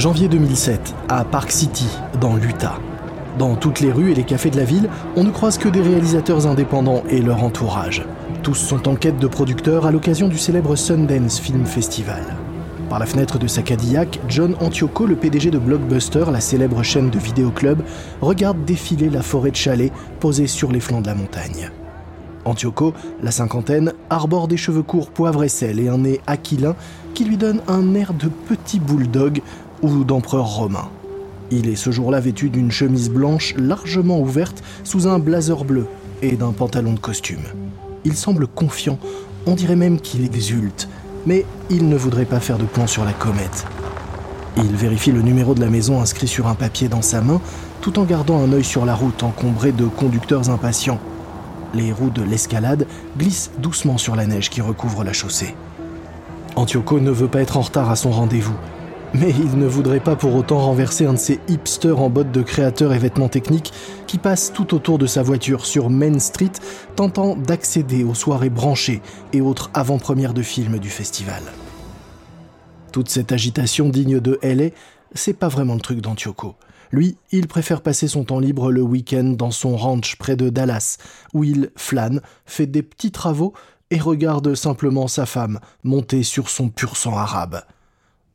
Janvier 2007, à Park City, dans l'Utah. Dans toutes les rues et les cafés de la ville, on ne croise que des réalisateurs indépendants et leur entourage. Tous sont en quête de producteurs à l'occasion du célèbre Sundance Film Festival. Par la fenêtre de sa Cadillac, John Antioco, le PDG de Blockbuster, la célèbre chaîne de vidéoclub, regarde défiler la forêt de chalets posée sur les flancs de la montagne. Antioco, la cinquantaine, arbore des cheveux courts poivre et sel et un nez aquilin qui lui donne un air de petit bulldog ou d'empereur romain. Il est ce jour-là vêtu d'une chemise blanche largement ouverte sous un blazer bleu et d'un pantalon de costume. Il semble confiant, on dirait même qu'il exulte, mais il ne voudrait pas faire de plan sur la comète. Il vérifie le numéro de la maison inscrit sur un papier dans sa main, tout en gardant un œil sur la route encombrée de conducteurs impatients. Les roues de l'escalade glissent doucement sur la neige qui recouvre la chaussée. Antioco ne veut pas être en retard à son rendez-vous. Mais il ne voudrait pas pour autant renverser un de ces hipsters en bottes de créateurs et vêtements techniques qui passent tout autour de sa voiture sur Main Street, tentant d'accéder aux soirées branchées et autres avant-premières de films du festival. Toute cette agitation digne de LA, c'est pas vraiment le truc d'Antioco. Lui, il préfère passer son temps libre le week-end dans son ranch près de Dallas, où il flâne, fait des petits travaux et regarde simplement sa femme monter sur son pur sang arabe.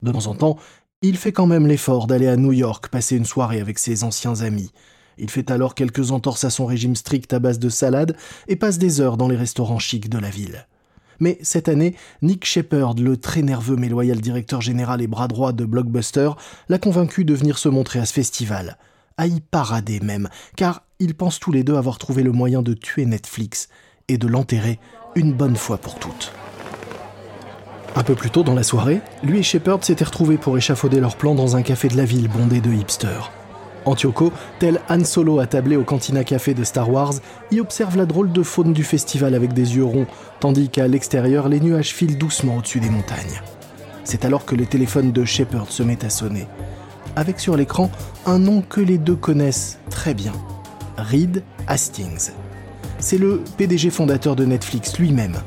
De temps en temps, il fait quand même l'effort d'aller à New York passer une soirée avec ses anciens amis. Il fait alors quelques entorses à son régime strict à base de salade et passe des heures dans les restaurants chics de la ville. Mais cette année, Nick Shepard, le très nerveux mais loyal directeur général et bras droit de Blockbuster, l'a convaincu de venir se montrer à ce festival. À y parader même, car ils pensent tous les deux avoir trouvé le moyen de tuer Netflix et de l'enterrer une bonne fois pour toutes. Un peu plus tôt dans la soirée, lui et Shepard s'étaient retrouvés pour échafauder leur plan dans un café de la ville bondé de hipsters. Antioco, tel Han Solo attablé au Cantina Café de Star Wars, y observe la drôle de faune du festival avec des yeux ronds, tandis qu'à l'extérieur, les nuages filent doucement au-dessus des montagnes. C'est alors que le téléphone de Shepard se met à sonner, avec sur l'écran un nom que les deux connaissent très bien Reed Hastings. C'est le PDG fondateur de Netflix lui-même.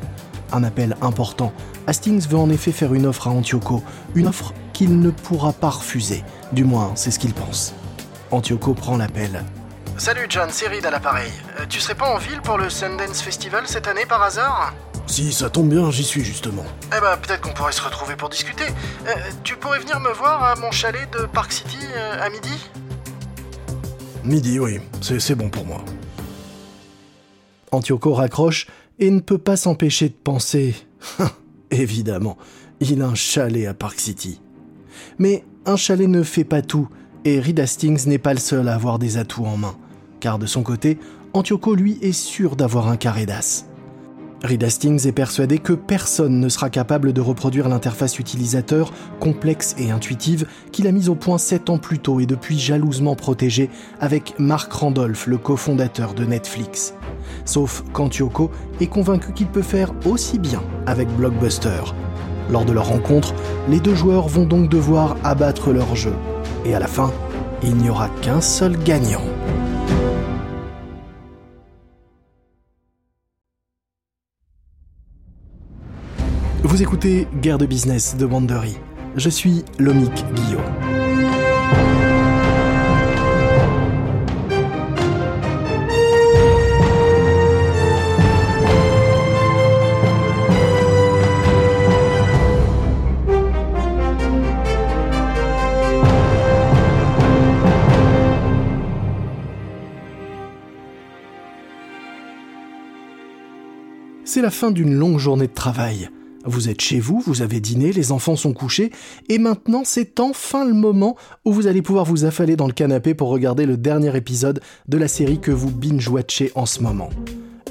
Un appel important Hastings veut en effet faire une offre à Antioco, une offre qu'il ne pourra pas refuser. Du moins, c'est ce qu'il pense. Antioco prend l'appel. Salut John, c'est Reed à l'appareil. Euh, tu serais pas en ville pour le Sundance Festival cette année par hasard? Si, ça tombe bien, j'y suis justement. Eh ben, peut-être qu'on pourrait se retrouver pour discuter. Euh, tu pourrais venir me voir à mon chalet de Park City euh, à midi? Midi, oui, c'est bon pour moi. Antioco raccroche et ne peut pas s'empêcher de penser Évidemment, il a un chalet à Park City. Mais un chalet ne fait pas tout, et Reed Hastings n'est pas le seul à avoir des atouts en main, car de son côté, Antioco lui est sûr d'avoir un carré d'as. Reed Hastings est persuadé que personne ne sera capable de reproduire l'interface utilisateur complexe et intuitive qu'il a mise au point sept ans plus tôt et depuis jalousement protégée avec Mark Randolph, le cofondateur de Netflix. Sauf qu'Antioco est convaincu qu'il peut faire aussi bien avec Blockbuster. Lors de leur rencontre, les deux joueurs vont donc devoir abattre leur jeu. Et à la fin, il n'y aura qu'un seul gagnant. Vous écoutez Guerre de business de Wandery. Je suis Lomic Guillaume. C'est la fin d'une longue journée de travail. Vous êtes chez vous, vous avez dîné, les enfants sont couchés, et maintenant c'est enfin le moment où vous allez pouvoir vous affaler dans le canapé pour regarder le dernier épisode de la série que vous binge-watchez en ce moment.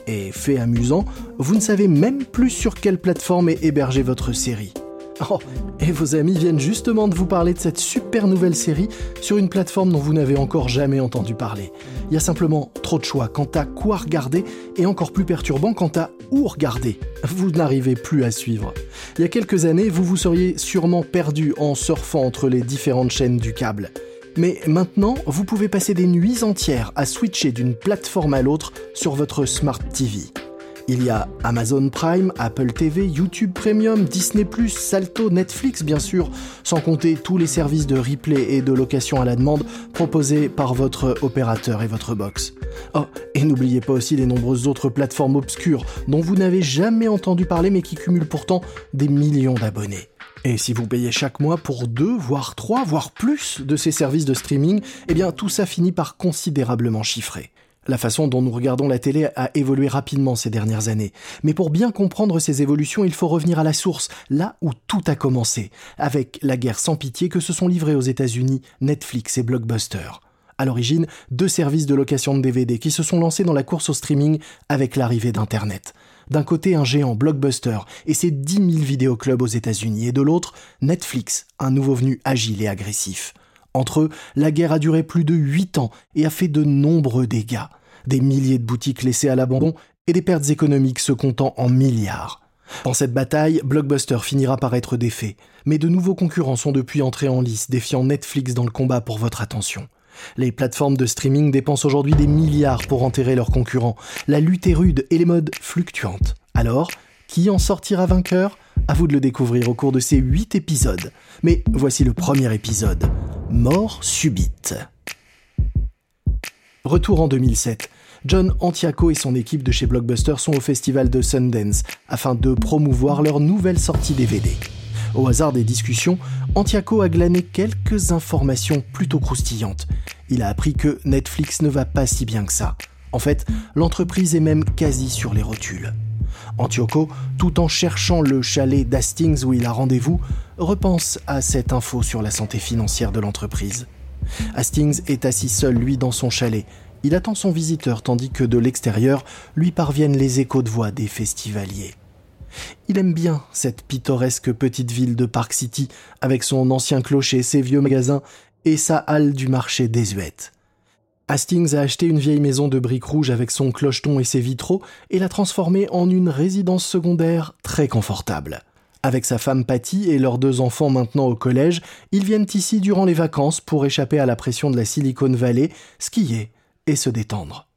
Et fait amusant, vous ne savez même plus sur quelle plateforme est hébergée votre série. Oh, et vos amis viennent justement de vous parler de cette super nouvelle série sur une plateforme dont vous n'avez encore jamais entendu parler. Il y a simplement trop de choix quant à quoi regarder et encore plus perturbant quant à où regarder. Vous n'arrivez plus à suivre. Il y a quelques années, vous vous seriez sûrement perdu en surfant entre les différentes chaînes du câble. Mais maintenant, vous pouvez passer des nuits entières à switcher d'une plateforme à l'autre sur votre Smart TV. Il y a Amazon Prime, Apple TV, YouTube Premium, Disney ⁇ Salto, Netflix bien sûr, sans compter tous les services de replay et de location à la demande proposés par votre opérateur et votre box. Oh, et n'oubliez pas aussi les nombreuses autres plateformes obscures dont vous n'avez jamais entendu parler mais qui cumulent pourtant des millions d'abonnés. Et si vous payez chaque mois pour deux, voire trois, voire plus de ces services de streaming, eh bien tout ça finit par considérablement chiffrer. La façon dont nous regardons la télé a évolué rapidement ces dernières années. Mais pour bien comprendre ces évolutions, il faut revenir à la source, là où tout a commencé, avec la guerre sans pitié que se sont livrés aux États-Unis Netflix et Blockbuster. À l'origine, deux services de location de DVD qui se sont lancés dans la course au streaming avec l'arrivée d'Internet. D'un côté, un géant Blockbuster et ses 10 000 vidéoclubs aux États-Unis, et de l'autre, Netflix, un nouveau venu agile et agressif. Entre eux, la guerre a duré plus de 8 ans et a fait de nombreux dégâts. Des milliers de boutiques laissées à l'abandon et des pertes économiques se comptant en milliards. Dans cette bataille, Blockbuster finira par être défait, mais de nouveaux concurrents sont depuis entrés en lice, défiant Netflix dans le combat pour votre attention. Les plateformes de streaming dépensent aujourd'hui des milliards pour enterrer leurs concurrents. La lutte est rude et les modes fluctuantes. Alors, qui en sortira vainqueur? À vous de le découvrir au cours de ces 8 épisodes. Mais voici le premier épisode. Mort subite. Retour en 2007. John Antiaco et son équipe de chez Blockbuster sont au festival de Sundance afin de promouvoir leur nouvelle sortie DVD. Au hasard des discussions, Antiaco a glané quelques informations plutôt croustillantes. Il a appris que Netflix ne va pas si bien que ça. En fait, l'entreprise est même quasi sur les rotules. Antioco, tout en cherchant le chalet d'Hastings où il a rendez-vous, repense à cette info sur la santé financière de l'entreprise. Hastings est assis seul, lui, dans son chalet. Il attend son visiteur tandis que de l'extérieur lui parviennent les échos de voix des festivaliers. Il aime bien cette pittoresque petite ville de Park City, avec son ancien clocher, ses vieux magasins et sa halle du marché désuète. Hastings a acheté une vieille maison de briques rouges avec son clocheton et ses vitraux et l'a transformée en une résidence secondaire très confortable. Avec sa femme Patty et leurs deux enfants maintenant au collège, ils viennent ici durant les vacances pour échapper à la pression de la Silicon Valley, skier et se détendre.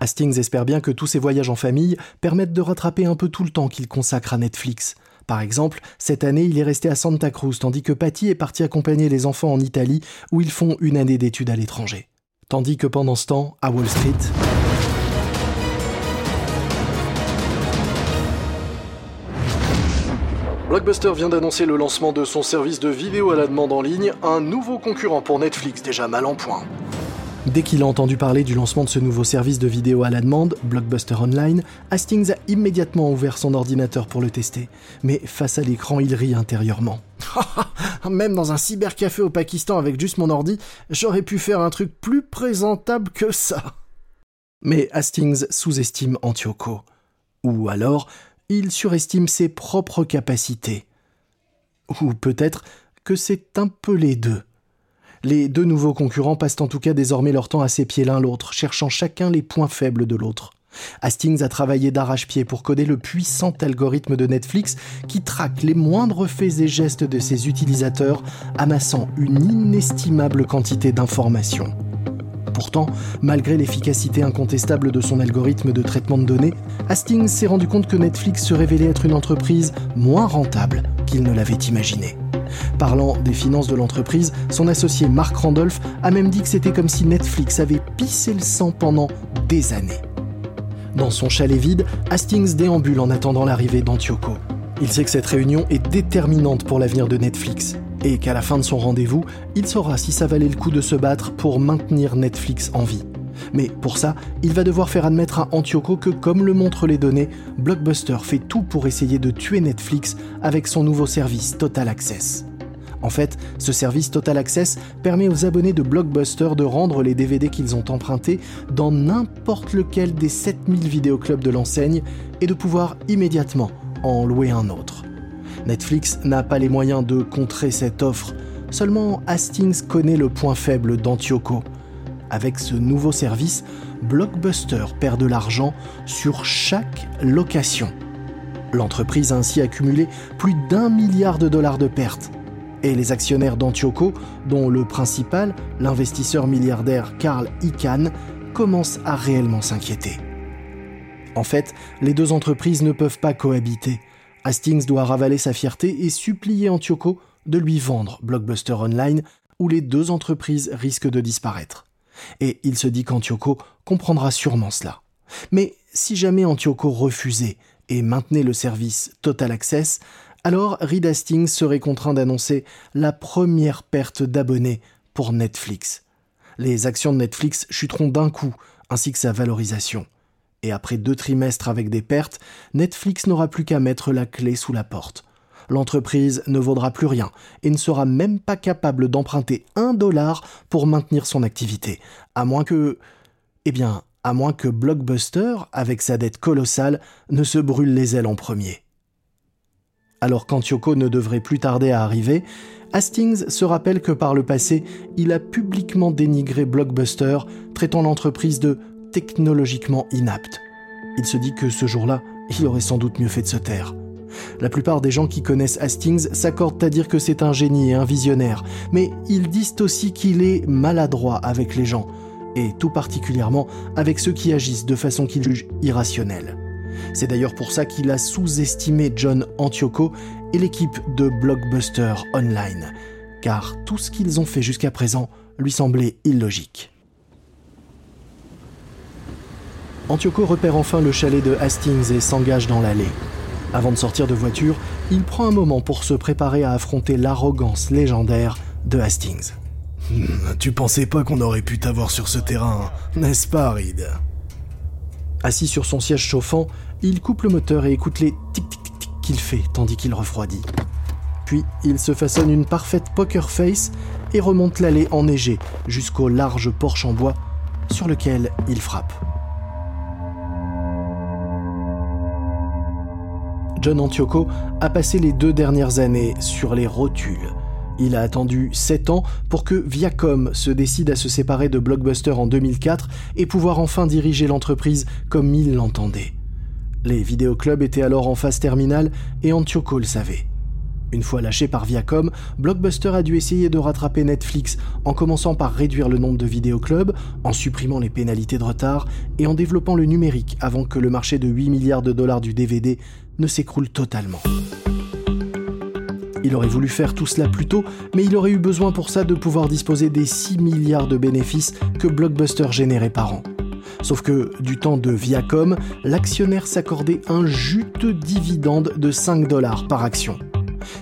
Hastings espère bien que tous ces voyages en famille permettent de rattraper un peu tout le temps qu'il consacre à Netflix. Par exemple, cette année, il est resté à Santa Cruz, tandis que Patty est parti accompagner les enfants en Italie, où ils font une année d'études à l'étranger. Tandis que pendant ce temps, à Wall Street, Blockbuster vient d'annoncer le lancement de son service de vidéo à la demande en ligne, un nouveau concurrent pour Netflix déjà mal en point. Dès qu'il a entendu parler du lancement de ce nouveau service de vidéo à la demande, Blockbuster Online, Hastings a immédiatement ouvert son ordinateur pour le tester. Mais face à l'écran, il rit intérieurement. Même dans un cybercafé au Pakistan avec juste mon ordi, j'aurais pu faire un truc plus présentable que ça. Mais Hastings sous-estime Antioco. Ou alors, il surestime ses propres capacités. Ou peut-être que c'est un peu les deux. Les deux nouveaux concurrents passent en tout cas désormais leur temps à s'épier l'un l'autre, cherchant chacun les points faibles de l'autre. Hastings a travaillé d'arrache-pied pour coder le puissant algorithme de Netflix qui traque les moindres faits et gestes de ses utilisateurs, amassant une inestimable quantité d'informations. Pourtant, malgré l'efficacité incontestable de son algorithme de traitement de données, Hastings s'est rendu compte que Netflix se révélait être une entreprise moins rentable qu'il ne l'avait imaginé. Parlant des finances de l'entreprise, son associé Mark Randolph a même dit que c'était comme si Netflix avait pissé le sang pendant des années. Dans son chalet vide, Hastings déambule en attendant l'arrivée d'Antioco. Il sait que cette réunion est déterminante pour l'avenir de Netflix et qu'à la fin de son rendez-vous, il saura si ça valait le coup de se battre pour maintenir Netflix en vie. Mais pour ça, il va devoir faire admettre à Antioco que, comme le montrent les données, Blockbuster fait tout pour essayer de tuer Netflix avec son nouveau service Total Access. En fait, ce service Total Access permet aux abonnés de Blockbuster de rendre les DVD qu'ils ont empruntés dans n'importe lequel des 7000 vidéoclubs de l'enseigne et de pouvoir immédiatement en louer un autre. Netflix n'a pas les moyens de contrer cette offre, seulement Hastings connaît le point faible d'Antioco. Avec ce nouveau service, Blockbuster perd de l'argent sur chaque location. L'entreprise a ainsi accumulé plus d'un milliard de dollars de pertes. Et les actionnaires d'Antioco, dont le principal, l'investisseur milliardaire Carl Icahn, commencent à réellement s'inquiéter. En fait, les deux entreprises ne peuvent pas cohabiter. Hastings doit ravaler sa fierté et supplier Antioco de lui vendre Blockbuster Online, où les deux entreprises risquent de disparaître. Et il se dit qu'Antioco comprendra sûrement cela. Mais si jamais Antioco refusait et maintenait le service Total Access, alors Reed Hastings serait contraint d'annoncer la première perte d'abonnés pour Netflix. Les actions de Netflix chuteront d'un coup, ainsi que sa valorisation. Et après deux trimestres avec des pertes, Netflix n'aura plus qu'à mettre la clé sous la porte. L'entreprise ne vaudra plus rien et ne sera même pas capable d'emprunter un dollar pour maintenir son activité, à moins que... Eh bien, à moins que Blockbuster, avec sa dette colossale, ne se brûle les ailes en premier. Alors qu'Antioco ne devrait plus tarder à arriver, Hastings se rappelle que par le passé, il a publiquement dénigré Blockbuster, traitant l'entreprise de technologiquement inapte. Il se dit que ce jour-là, il aurait sans doute mieux fait de se taire. La plupart des gens qui connaissent Hastings s'accordent à dire que c'est un génie et un visionnaire, mais ils disent aussi qu'il est maladroit avec les gens, et tout particulièrement avec ceux qui agissent de façon qu'il juge irrationnelle. C'est d'ailleurs pour ça qu'il a sous-estimé John Antioco et l'équipe de Blockbuster Online, car tout ce qu'ils ont fait jusqu'à présent lui semblait illogique. Antioco repère enfin le chalet de Hastings et s'engage dans l'allée. Avant de sortir de voiture, il prend un moment pour se préparer à affronter l'arrogance légendaire de Hastings. Hmm, tu pensais pas qu'on aurait pu t'avoir sur ce terrain, n'est-ce pas, Reed? Assis sur son siège chauffant, il coupe le moteur et écoute les tic-tic-tic qu'il fait tandis qu'il refroidit. Puis il se façonne une parfaite poker face et remonte l'allée enneigée jusqu'au large porche en bois sur lequel il frappe. John Antioco a passé les deux dernières années sur les rotules. Il a attendu 7 ans pour que Viacom se décide à se séparer de Blockbuster en 2004 et pouvoir enfin diriger l'entreprise comme il l'entendait. Les vidéoclubs étaient alors en phase terminale et Antioco le savait. Une fois lâché par Viacom, Blockbuster a dû essayer de rattraper Netflix en commençant par réduire le nombre de vidéoclubs, en supprimant les pénalités de retard et en développant le numérique avant que le marché de 8 milliards de dollars du DVD ne s'écroule totalement. Il aurait voulu faire tout cela plus tôt, mais il aurait eu besoin pour ça de pouvoir disposer des 6 milliards de bénéfices que Blockbuster générait par an. Sauf que, du temps de Viacom, l'actionnaire s'accordait un juteux dividende de 5 dollars par action.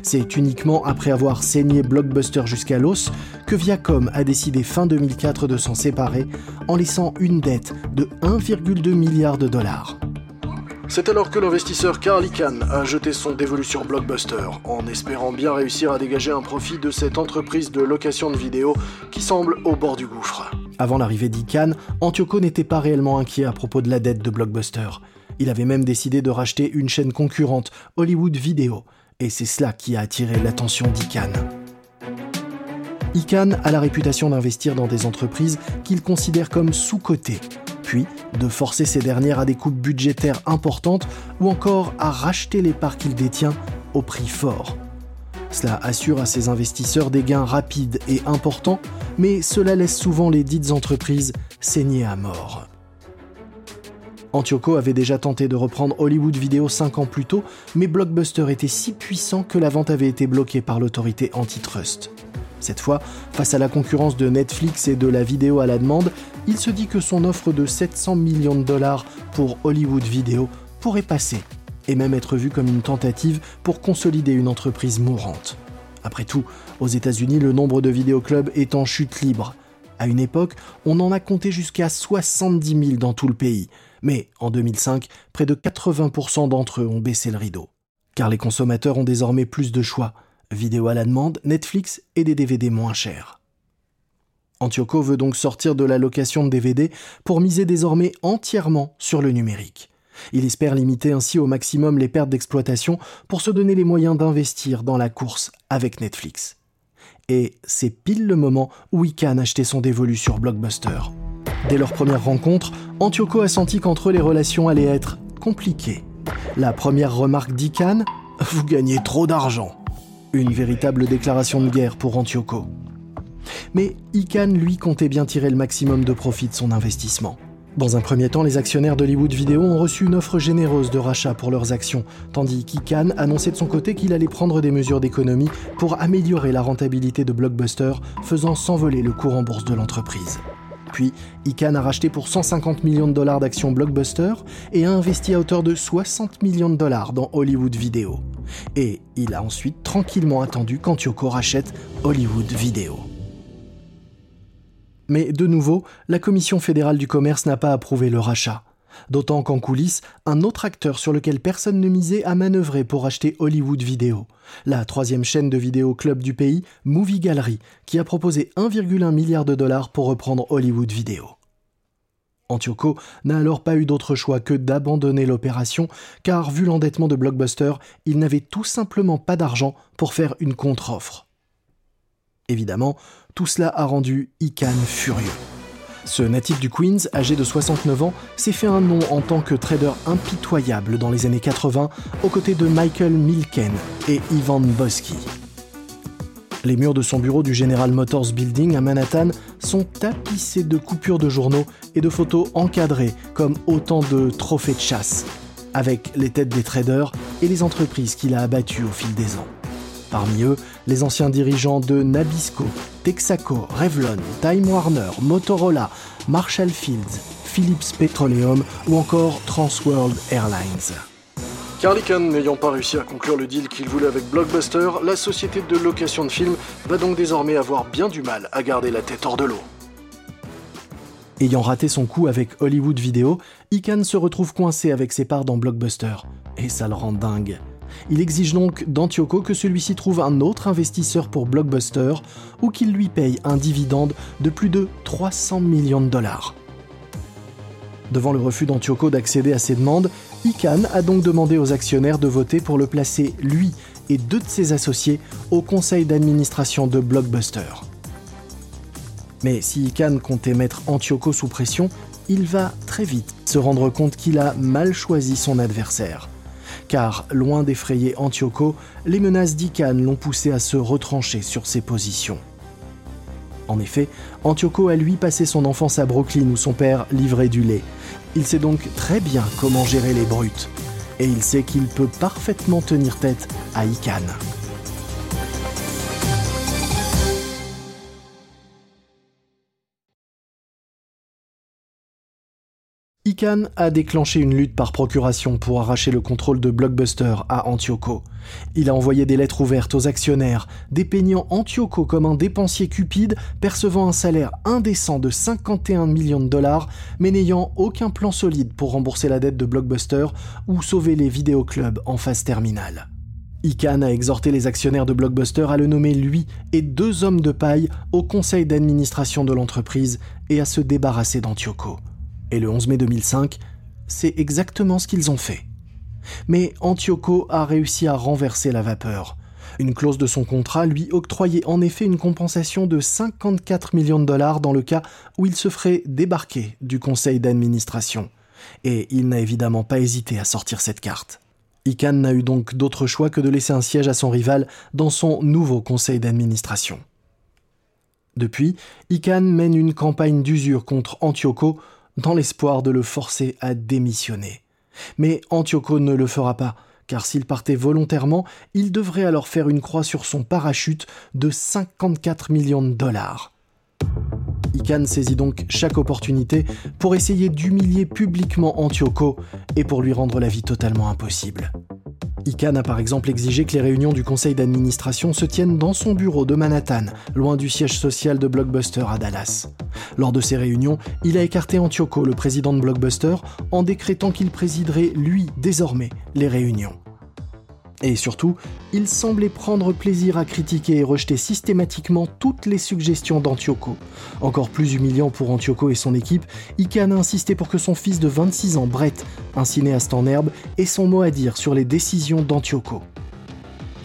C'est uniquement après avoir saigné Blockbuster jusqu'à l'os que Viacom a décidé fin 2004 de s'en séparer en laissant une dette de 1,2 milliard de dollars. C'est alors que l'investisseur Carl Icahn a jeté son dévolu sur Blockbuster, en espérant bien réussir à dégager un profit de cette entreprise de location de vidéos qui semble au bord du gouffre. Avant l'arrivée d'Icahn, Antioco n'était pas réellement inquiet à propos de la dette de Blockbuster. Il avait même décidé de racheter une chaîne concurrente, Hollywood Video, et c'est cela qui a attiré l'attention d'Icahn. Icahn a la réputation d'investir dans des entreprises qu'il considère comme sous-cotées, puis de forcer ces dernières à des coupes budgétaires importantes ou encore à racheter les parts qu'il détient au prix fort. Cela assure à ses investisseurs des gains rapides et importants, mais cela laisse souvent les dites entreprises saigner à mort. Antioco avait déjà tenté de reprendre Hollywood Video 5 ans plus tôt, mais Blockbuster était si puissant que la vente avait été bloquée par l'autorité antitrust. Cette fois, face à la concurrence de Netflix et de la vidéo à la demande, il se dit que son offre de 700 millions de dollars pour Hollywood Video pourrait passer, et même être vue comme une tentative pour consolider une entreprise mourante. Après tout, aux États-Unis, le nombre de vidéoclubs est en chute libre. À une époque, on en a compté jusqu'à 70 000 dans tout le pays, mais en 2005, près de 80% d'entre eux ont baissé le rideau. Car les consommateurs ont désormais plus de choix vidéo à la demande, Netflix et des DVD moins chers. Antioco veut donc sortir de la location de DVD pour miser désormais entièrement sur le numérique. Il espère limiter ainsi au maximum les pertes d'exploitation pour se donner les moyens d'investir dans la course avec Netflix. Et c'est pile le moment où Ican achetait son dévolu sur Blockbuster. Dès leur première rencontre, Antioco a senti qu'entre eux les relations allaient être compliquées. La première remarque d'Ican Vous gagnez trop d'argent. Une véritable déclaration de guerre pour Antioco. Mais Ican, lui, comptait bien tirer le maximum de profit de son investissement. Dans un premier temps, les actionnaires d'Hollywood Video ont reçu une offre généreuse de rachat pour leurs actions, tandis qu'Ican annonçait de son côté qu'il allait prendre des mesures d'économie pour améliorer la rentabilité de Blockbuster, faisant s'envoler le cours en bourse de l'entreprise. Puis, Ican a racheté pour 150 millions de dollars d'actions Blockbuster et a investi à hauteur de 60 millions de dollars dans Hollywood Video. Et il a ensuite tranquillement attendu qu'Antioco rachète Hollywood Video. Mais de nouveau, la Commission fédérale du commerce n'a pas approuvé le rachat. D'autant qu'en coulisses, un autre acteur sur lequel personne ne misait a manœuvré pour acheter Hollywood Video, la troisième chaîne de vidéo club du pays, Movie Gallery, qui a proposé 1,1 milliard de dollars pour reprendre Hollywood Video. Antioco n'a alors pas eu d'autre choix que d'abandonner l'opération, car vu l'endettement de Blockbuster, il n'avait tout simplement pas d'argent pour faire une contre-offre. Évidemment, tout cela a rendu Ican furieux. Ce natif du Queens, âgé de 69 ans, s'est fait un nom en tant que trader impitoyable dans les années 80 aux côtés de Michael Milken et Ivan Bosky. Les murs de son bureau du General Motors Building à Manhattan sont tapissés de coupures de journaux et de photos encadrées comme autant de trophées de chasse, avec les têtes des traders et les entreprises qu'il a abattues au fil des ans. Parmi eux, les anciens dirigeants de Nabisco, Texaco, Revlon, Time Warner, Motorola, Marshall Fields, Philips Petroleum ou encore Transworld Airlines. Carlican n'ayant pas réussi à conclure le deal qu'il voulait avec Blockbuster, la société de location de films va donc désormais avoir bien du mal à garder la tête hors de l'eau. Ayant raté son coup avec Hollywood Video, Ican se retrouve coincé avec ses parts dans Blockbuster. Et ça le rend dingue. Il exige donc d'Antioco que celui-ci trouve un autre investisseur pour Blockbuster ou qu'il lui paye un dividende de plus de 300 millions de dollars. Devant le refus d'Antioco d'accéder à ses demandes, Ican a donc demandé aux actionnaires de voter pour le placer, lui et deux de ses associés, au conseil d'administration de Blockbuster. Mais si Ican comptait mettre Antioco sous pression, il va très vite se rendre compte qu'il a mal choisi son adversaire car, loin d'effrayer Antioco, les menaces d'Ican l'ont poussé à se retrancher sur ses positions. En effet, Antioco a lui passé son enfance à Brooklyn où son père livrait du lait. Il sait donc très bien comment gérer les brutes. Et il sait qu'il peut parfaitement tenir tête à Ican. Ican a déclenché une lutte par procuration pour arracher le contrôle de Blockbuster à Antioco. Il a envoyé des lettres ouvertes aux actionnaires, dépeignant Antioco comme un dépensier cupide percevant un salaire indécent de 51 millions de dollars, mais n'ayant aucun plan solide pour rembourser la dette de Blockbuster ou sauver les vidéoclubs en phase terminale. Ican a exhorté les actionnaires de Blockbuster à le nommer lui et deux hommes de paille au conseil d'administration de l'entreprise et à se débarrasser d'Antioco. Et le 11 mai 2005, c'est exactement ce qu'ils ont fait. Mais Antioco a réussi à renverser la vapeur. Une clause de son contrat lui octroyait en effet une compensation de 54 millions de dollars dans le cas où il se ferait débarquer du conseil d'administration. Et il n'a évidemment pas hésité à sortir cette carte. Ican n'a eu donc d'autre choix que de laisser un siège à son rival dans son nouveau conseil d'administration. Depuis, Ican mène une campagne d'usure contre Antioco dans l'espoir de le forcer à démissionner. Mais Antioco ne le fera pas, car s'il partait volontairement, il devrait alors faire une croix sur son parachute de 54 millions de dollars. Ican saisit donc chaque opportunité pour essayer d'humilier publiquement Antioco et pour lui rendre la vie totalement impossible. Ican a par exemple exigé que les réunions du conseil d'administration se tiennent dans son bureau de Manhattan, loin du siège social de Blockbuster à Dallas. Lors de ces réunions, il a écarté Antioco, le président de Blockbuster, en décrétant qu'il présiderait, lui, désormais, les réunions. Et surtout, il semblait prendre plaisir à critiquer et rejeter systématiquement toutes les suggestions d'Antioco. Encore plus humiliant pour Antioco et son équipe, Ican a insisté pour que son fils de 26 ans, Brett, un cinéaste en herbe, ait son mot à dire sur les décisions d'Antioco.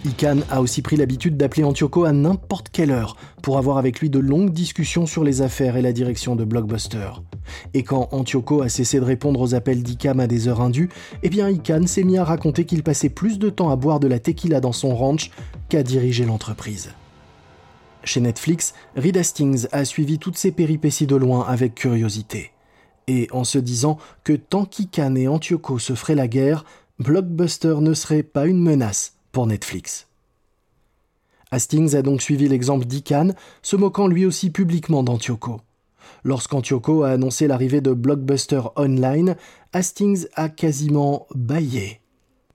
Ican a aussi pris l'habitude d'appeler Antioco à n'importe quelle heure pour avoir avec lui de longues discussions sur les affaires et la direction de Blockbuster. Et quand Antioco a cessé de répondre aux appels d'Icam à des heures indues, eh bien Ican s'est mis à raconter qu'il passait plus de temps à boire de la tequila dans son ranch qu'à diriger l'entreprise. Chez Netflix, Reed Hastings a suivi toutes ces péripéties de loin avec curiosité. Et en se disant que tant qu'Ikan et Antioco se feraient la guerre, Blockbuster ne serait pas une menace pour Netflix. Hastings a donc suivi l'exemple d'Ikan, se moquant lui aussi publiquement d'Antioco. Lorsqu'Antioco a annoncé l'arrivée de Blockbuster Online, Hastings a quasiment baillé.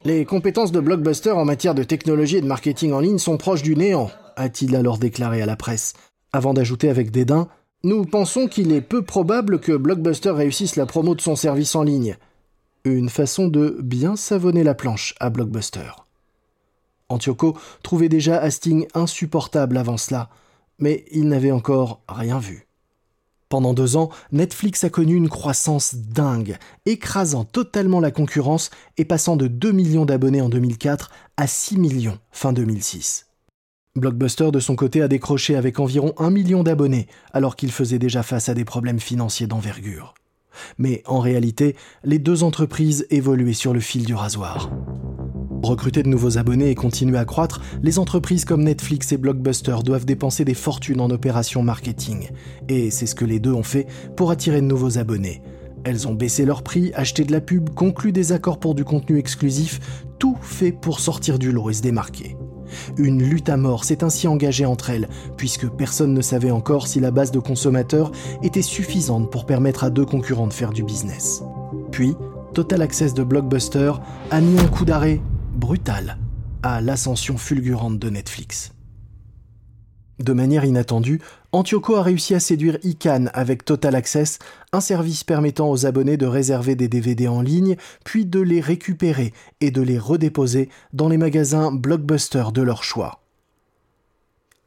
Les compétences de Blockbuster en matière de technologie et de marketing en ligne sont proches du néant, a-t-il alors déclaré à la presse, avant d'ajouter avec dédain Nous pensons qu'il est peu probable que Blockbuster réussisse la promo de son service en ligne. Une façon de bien savonner la planche à Blockbuster. Antioco trouvait déjà Hastings insupportable avant cela, mais il n'avait encore rien vu. Pendant deux ans, Netflix a connu une croissance dingue, écrasant totalement la concurrence et passant de 2 millions d'abonnés en 2004 à 6 millions fin 2006. Blockbuster, de son côté, a décroché avec environ 1 million d'abonnés, alors qu'il faisait déjà face à des problèmes financiers d'envergure. Mais en réalité, les deux entreprises évoluaient sur le fil du rasoir. Recruter de nouveaux abonnés et continuer à croître, les entreprises comme Netflix et Blockbuster doivent dépenser des fortunes en opérations marketing. Et c'est ce que les deux ont fait pour attirer de nouveaux abonnés. Elles ont baissé leurs prix, acheté de la pub, conclu des accords pour du contenu exclusif, tout fait pour sortir du lot et se démarquer. Une lutte à mort s'est ainsi engagée entre elles, puisque personne ne savait encore si la base de consommateurs était suffisante pour permettre à deux concurrents de faire du business. Puis, Total Access de Blockbuster a mis un coup d'arrêt brutal à l'ascension fulgurante de Netflix. De manière inattendue, Antioco a réussi à séduire ICANN avec Total Access, un service permettant aux abonnés de réserver des DVD en ligne, puis de les récupérer et de les redéposer dans les magasins Blockbuster de leur choix.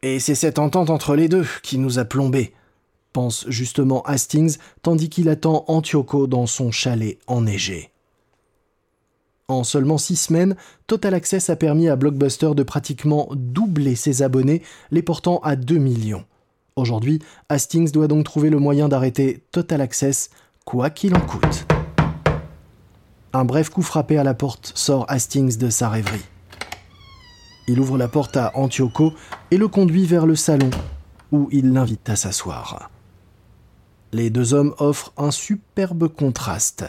Et c'est cette entente entre les deux qui nous a plombés, pense justement Hastings, tandis qu'il attend Antioco dans son chalet enneigé. En seulement six semaines, Total Access a permis à Blockbuster de pratiquement doubler ses abonnés, les portant à 2 millions. Aujourd'hui, Hastings doit donc trouver le moyen d'arrêter Total Access, quoi qu'il en coûte. Un bref coup frappé à la porte sort Hastings de sa rêverie. Il ouvre la porte à Antioco et le conduit vers le salon, où il l'invite à s'asseoir. Les deux hommes offrent un superbe contraste.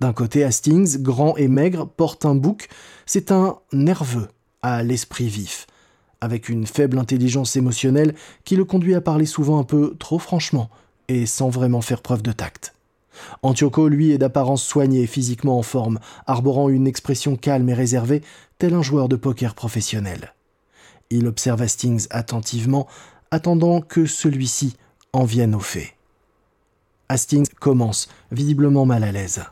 D'un côté, Hastings, grand et maigre, porte un bouc. C'est un nerveux à l'esprit vif, avec une faible intelligence émotionnelle qui le conduit à parler souvent un peu trop franchement et sans vraiment faire preuve de tact. Antioco, lui, est d'apparence soignée, physiquement en forme, arborant une expression calme et réservée, tel un joueur de poker professionnel. Il observe Hastings attentivement, attendant que celui-ci en vienne au fait. Hastings commence, visiblement mal à l'aise.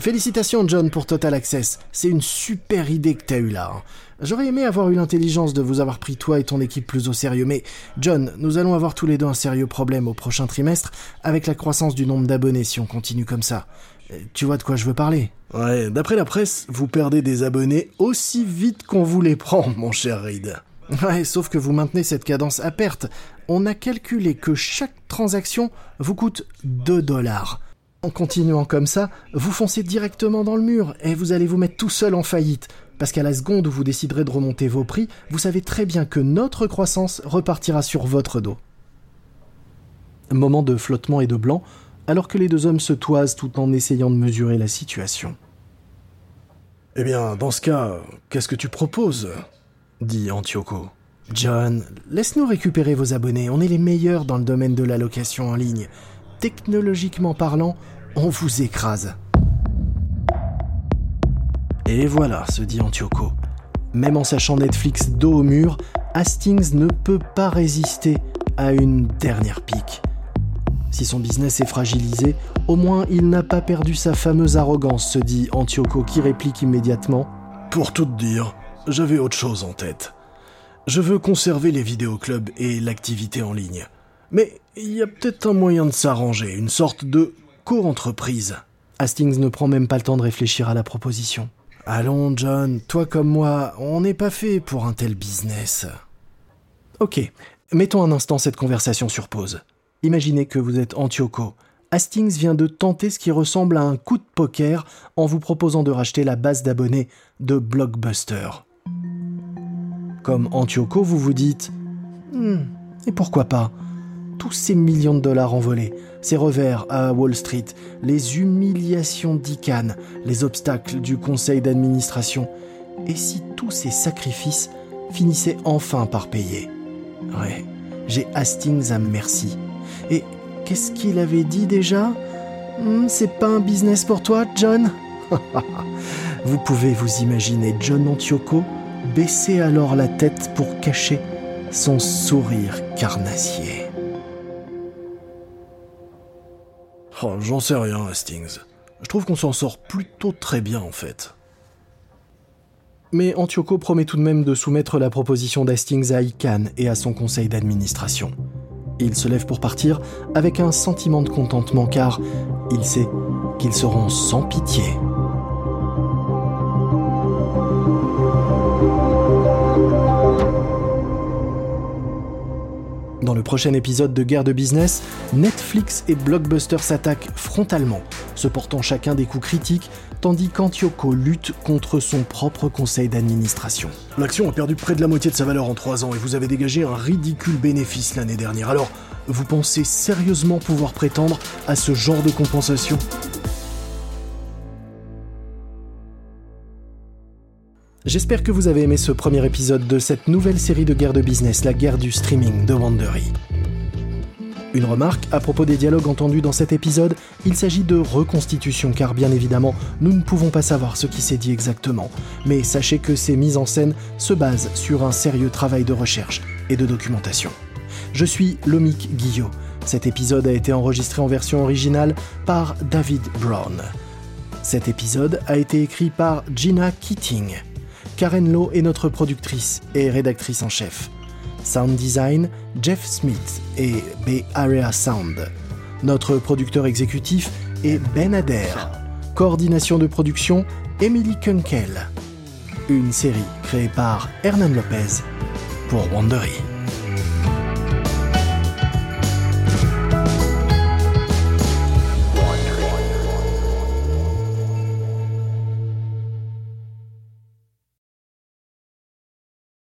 Félicitations John pour Total Access. C'est une super idée que t'as eue là. Hein. J'aurais aimé avoir eu l'intelligence de vous avoir pris toi et ton équipe plus au sérieux, mais John, nous allons avoir tous les deux un sérieux problème au prochain trimestre avec la croissance du nombre d'abonnés si on continue comme ça. Euh, tu vois de quoi je veux parler? Ouais, d'après la presse, vous perdez des abonnés aussi vite qu'on vous les prend, mon cher Reed. Ouais, sauf que vous maintenez cette cadence à perte. On a calculé que chaque transaction vous coûte 2 dollars. En continuant comme ça, vous foncez directement dans le mur et vous allez vous mettre tout seul en faillite. Parce qu'à la seconde où vous déciderez de remonter vos prix, vous savez très bien que notre croissance repartira sur votre dos. Moment de flottement et de blanc, alors que les deux hommes se toisent tout en essayant de mesurer la situation. Eh bien, dans ce cas, qu'est-ce que tu proposes? dit Antioco. John, laisse-nous récupérer vos abonnés, on est les meilleurs dans le domaine de la location en ligne technologiquement parlant, on vous écrase. Et voilà, se dit Antioco. Même en sachant Netflix dos au mur, Hastings ne peut pas résister à une dernière pique. Si son business est fragilisé, au moins il n'a pas perdu sa fameuse arrogance, se dit Antioco qui réplique immédiatement. Pour tout dire, j'avais autre chose en tête. Je veux conserver les vidéoclubs et l'activité en ligne. Mais il y a peut-être un moyen de s'arranger, une sorte de co-entreprise. Hastings ne prend même pas le temps de réfléchir à la proposition. Allons, John, toi comme moi, on n'est pas fait pour un tel business. Ok, mettons un instant cette conversation sur pause. Imaginez que vous êtes Antioco. Hastings vient de tenter ce qui ressemble à un coup de poker en vous proposant de racheter la base d'abonnés de Blockbuster. Comme Antioco, vous vous dites hmm, Et pourquoi pas? Tous ces millions de dollars envolés, ces revers à Wall Street, les humiliations d'Ican, les obstacles du conseil d'administration, et si tous ces sacrifices finissaient enfin par payer? Ouais, j'ai Hastings à merci. Et qu'est-ce qu'il avait dit déjà? Hmm, C'est pas un business pour toi, John? Vous pouvez vous imaginer John Antioco baisser alors la tête pour cacher son sourire carnassier. Oh, j'en sais rien, Hastings. Je trouve qu'on s'en sort plutôt très bien en fait. Mais Antioco promet tout de même de soumettre la proposition d'Hastings à Ican et à son conseil d'administration. Il se lève pour partir avec un sentiment de contentement car il sait qu'ils seront sans pitié. Dans le prochain épisode de Guerre de Business, Netflix et Blockbuster s'attaquent frontalement, se portant chacun des coups critiques, tandis qu'Antioco lutte contre son propre conseil d'administration. L'action a perdu près de la moitié de sa valeur en 3 ans et vous avez dégagé un ridicule bénéfice l'année dernière. Alors, vous pensez sérieusement pouvoir prétendre à ce genre de compensation? J'espère que vous avez aimé ce premier épisode de cette nouvelle série de guerre de business, la guerre du streaming de Wandery. Une remarque à propos des dialogues entendus dans cet épisode, il s'agit de reconstitution car bien évidemment nous ne pouvons pas savoir ce qui s'est dit exactement, mais sachez que ces mises en scène se basent sur un sérieux travail de recherche et de documentation. Je suis Lomik Guillot. Cet épisode a été enregistré en version originale par David Brown. Cet épisode a été écrit par Gina Keating. Karen Lowe est notre productrice et rédactrice en chef. Sound design, Jeff Smith et Bay Area Sound. Notre producteur exécutif est Ben Adair. Coordination de production, Emily Kunkel. Une série créée par Hernan Lopez pour Wandery.